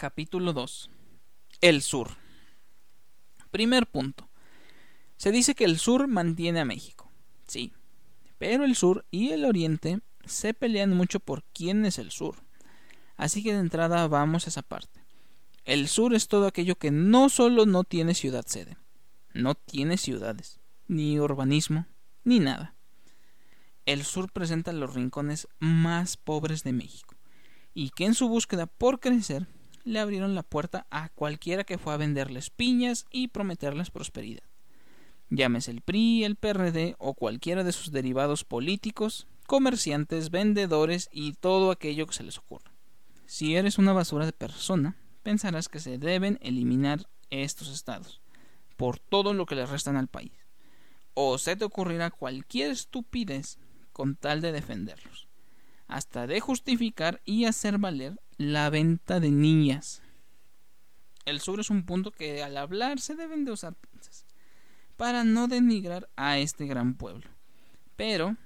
Capítulo 2. El sur. Primer punto. Se dice que el sur mantiene a México. Sí. Pero el sur y el oriente se pelean mucho por quién es el sur. Así que de entrada vamos a esa parte. El sur es todo aquello que no solo no tiene ciudad sede, no tiene ciudades, ni urbanismo, ni nada. El sur presenta los rincones más pobres de México, y que en su búsqueda por crecer le abrieron la puerta a cualquiera que fue a venderles piñas y prometerles prosperidad. Llámese el PRI, el PRD o cualquiera de sus derivados políticos, comerciantes, vendedores y todo aquello que se les ocurra. Si eres una basura de persona, pensarás que se deben eliminar estos estados, por todo lo que le restan al país. O se te ocurrirá cualquier estupidez con tal de defenderlos, hasta de justificar y hacer valer la venta de niñas. El sur es un punto que al hablar se deben de usar pinzas, para no denigrar a este gran pueblo. Pero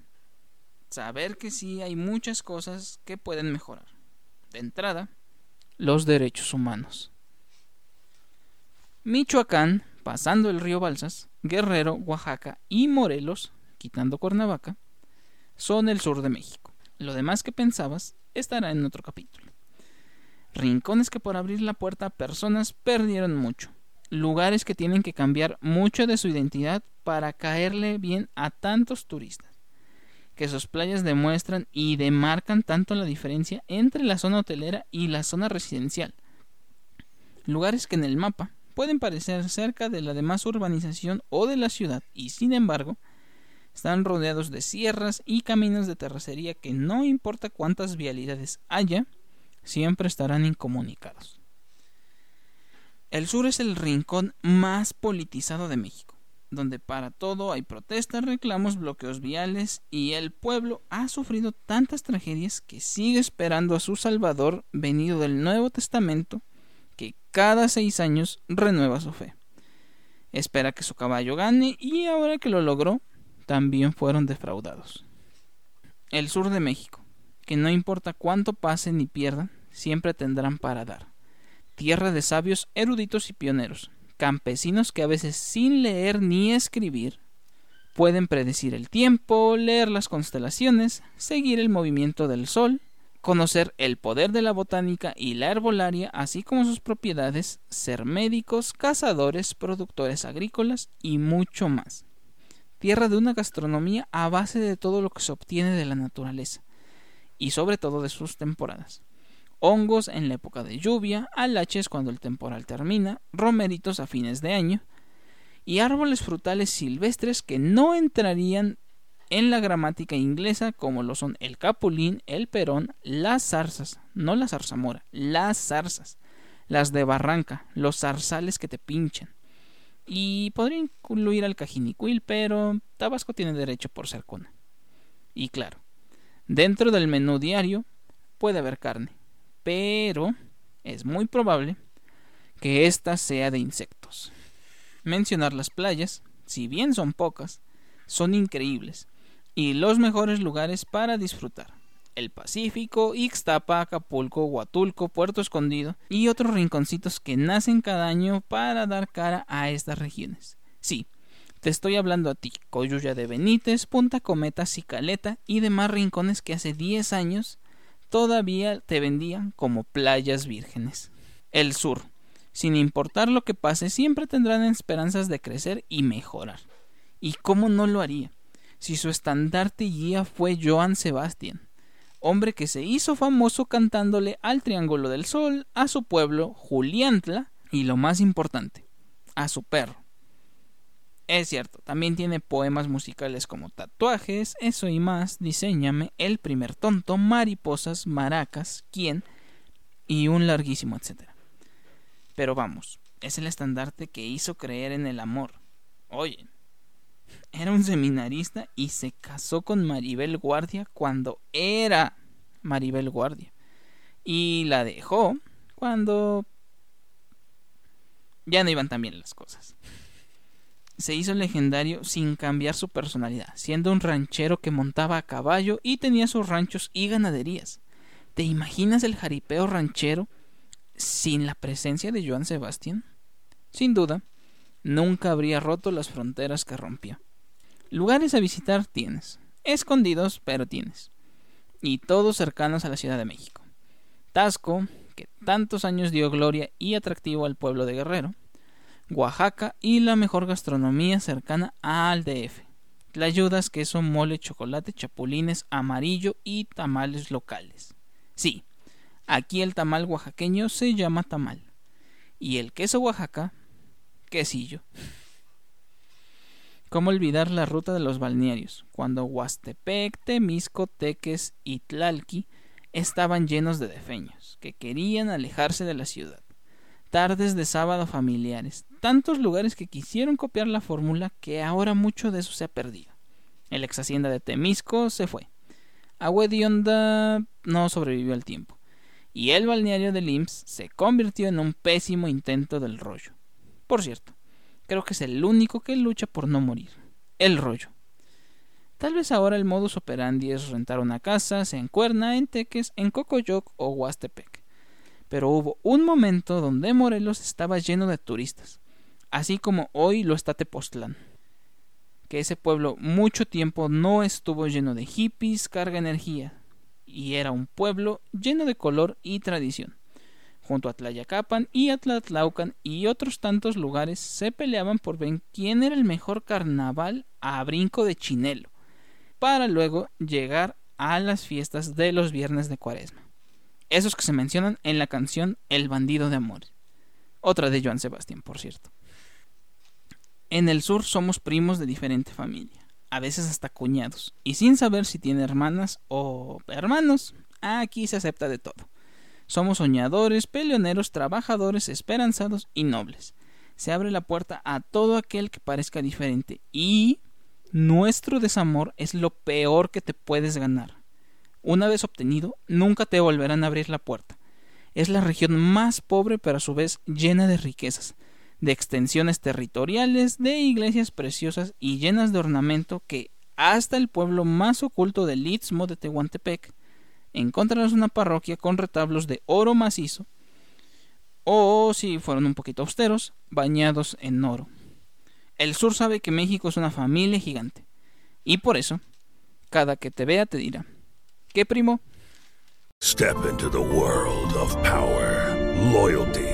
saber que sí hay muchas cosas que pueden mejorar. De entrada, los derechos humanos. Michoacán, pasando el río Balsas, Guerrero, Oaxaca y Morelos, quitando Cuernavaca, son el sur de México. Lo demás que pensabas estará en otro capítulo. Rincones que por abrir la puerta personas perdieron mucho. Lugares que tienen que cambiar mucho de su identidad para caerle bien a tantos turistas que sus playas demuestran y demarcan tanto la diferencia entre la zona hotelera y la zona residencial. Lugares que en el mapa pueden parecer cerca de la demás urbanización o de la ciudad y sin embargo están rodeados de sierras y caminos de terracería que no importa cuántas vialidades haya, siempre estarán incomunicados. El sur es el rincón más politizado de México donde para todo hay protestas, reclamos, bloqueos viales y el pueblo ha sufrido tantas tragedias que sigue esperando a su Salvador venido del Nuevo Testamento que cada seis años renueva su fe. Espera que su caballo gane y ahora que lo logró, también fueron defraudados. El sur de México, que no importa cuánto pasen ni pierdan, siempre tendrán para dar. Tierra de sabios, eruditos y pioneros, campesinos que a veces sin leer ni escribir pueden predecir el tiempo, leer las constelaciones, seguir el movimiento del sol, conocer el poder de la botánica y la herbolaria, así como sus propiedades, ser médicos, cazadores, productores agrícolas y mucho más. Tierra de una gastronomía a base de todo lo que se obtiene de la naturaleza y sobre todo de sus temporadas hongos en la época de lluvia, alaches cuando el temporal termina, romeritos a fines de año, y árboles frutales silvestres que no entrarían en la gramática inglesa como lo son el capulín, el perón, las zarzas, no la zarzamora, las zarzas, las de barranca, los zarzales que te pinchan. Y podría incluir al cajinicuil, pero Tabasco tiene derecho por ser cuna. Y claro, dentro del menú diario puede haber carne, pero es muy probable que ésta sea de insectos. Mencionar las playas, si bien son pocas, son increíbles y los mejores lugares para disfrutar. El Pacífico, Ixtapa, Acapulco, Huatulco, Puerto Escondido y otros rinconcitos que nacen cada año para dar cara a estas regiones. Sí, te estoy hablando a ti, Coyuya de Benítez, Punta Cometa, Cicaleta y demás rincones que hace 10 años todavía te vendían como playas vírgenes. El sur, sin importar lo que pase, siempre tendrán esperanzas de crecer y mejorar. ¿Y cómo no lo haría? Si su estandarte y guía fue Joan Sebastián, hombre que se hizo famoso cantándole al Triángulo del Sol, a su pueblo, Juliantla, y lo más importante, a su perro, es cierto, también tiene poemas musicales como Tatuajes, Eso y más, Diseñame, El primer tonto, Mariposas, Maracas, ¿Quién? y un larguísimo etcétera. Pero vamos, es el estandarte que hizo creer en el amor. Oye, era un seminarista y se casó con Maribel Guardia cuando era Maribel Guardia. Y la dejó cuando ya no iban tan bien las cosas. Se hizo legendario sin cambiar su personalidad, siendo un ranchero que montaba a caballo y tenía sus ranchos y ganaderías. ¿Te imaginas el jaripeo ranchero sin la presencia de Joan Sebastián? Sin duda, nunca habría roto las fronteras que rompió. Lugares a visitar tienes, escondidos, pero tienes. Y todos cercanos a la Ciudad de México. Tasco, que tantos años dio gloria y atractivo al pueblo de Guerrero. Oaxaca y la mejor gastronomía cercana al DF. Tlayudas, queso, mole, chocolate, chapulines, amarillo y tamales locales. Sí, aquí el tamal oaxaqueño se llama tamal. Y el queso Oaxaca, quesillo. ¿Cómo olvidar la ruta de los balnearios, cuando Huastepec, Temisco, Teques y Tlalqui estaban llenos de defeños, que querían alejarse de la ciudad? Tardes de sábado familiares, tantos lugares que quisieron copiar la fórmula que ahora mucho de eso se ha perdido. El ex hacienda de Temisco se fue. Agua no sobrevivió al tiempo. Y el balneario de Lims se convirtió en un pésimo intento del rollo. Por cierto, creo que es el único que lucha por no morir. El rollo. Tal vez ahora el modus operandi es rentar una casa, sea en Cuerna, en Teques, en Cocoyoc o Huastepec. Pero hubo un momento donde Morelos estaba lleno de turistas, así como hoy lo está Tepoztlán. Que ese pueblo mucho tiempo no estuvo lleno de hippies, carga energía, y era un pueblo lleno de color y tradición junto a Tlayacapan y Atlatlaucan y otros tantos lugares se peleaban por ver quién era el mejor carnaval a brinco de chinelo, para luego llegar a las fiestas de los viernes de cuaresma. Esos que se mencionan en la canción El bandido de amor. Otra de Joan Sebastián, por cierto. En el sur somos primos de diferente familia, a veces hasta cuñados, y sin saber si tiene hermanas o hermanos, aquí se acepta de todo. Somos soñadores, peleoneros, trabajadores, esperanzados y nobles. Se abre la puerta a todo aquel que parezca diferente y nuestro desamor es lo peor que te puedes ganar. Una vez obtenido, nunca te volverán a abrir la puerta. Es la región más pobre pero a su vez llena de riquezas, de extensiones territoriales, de iglesias preciosas y llenas de ornamento que hasta el pueblo más oculto del Istmo de Tehuantepec encontrarás una parroquia con retablos de oro macizo, o si fueron un poquito austeros, bañados en oro. El sur sabe que México es una familia gigante, y por eso, cada que te vea te dirá, ¿qué primo? Step into the world of power, loyalty.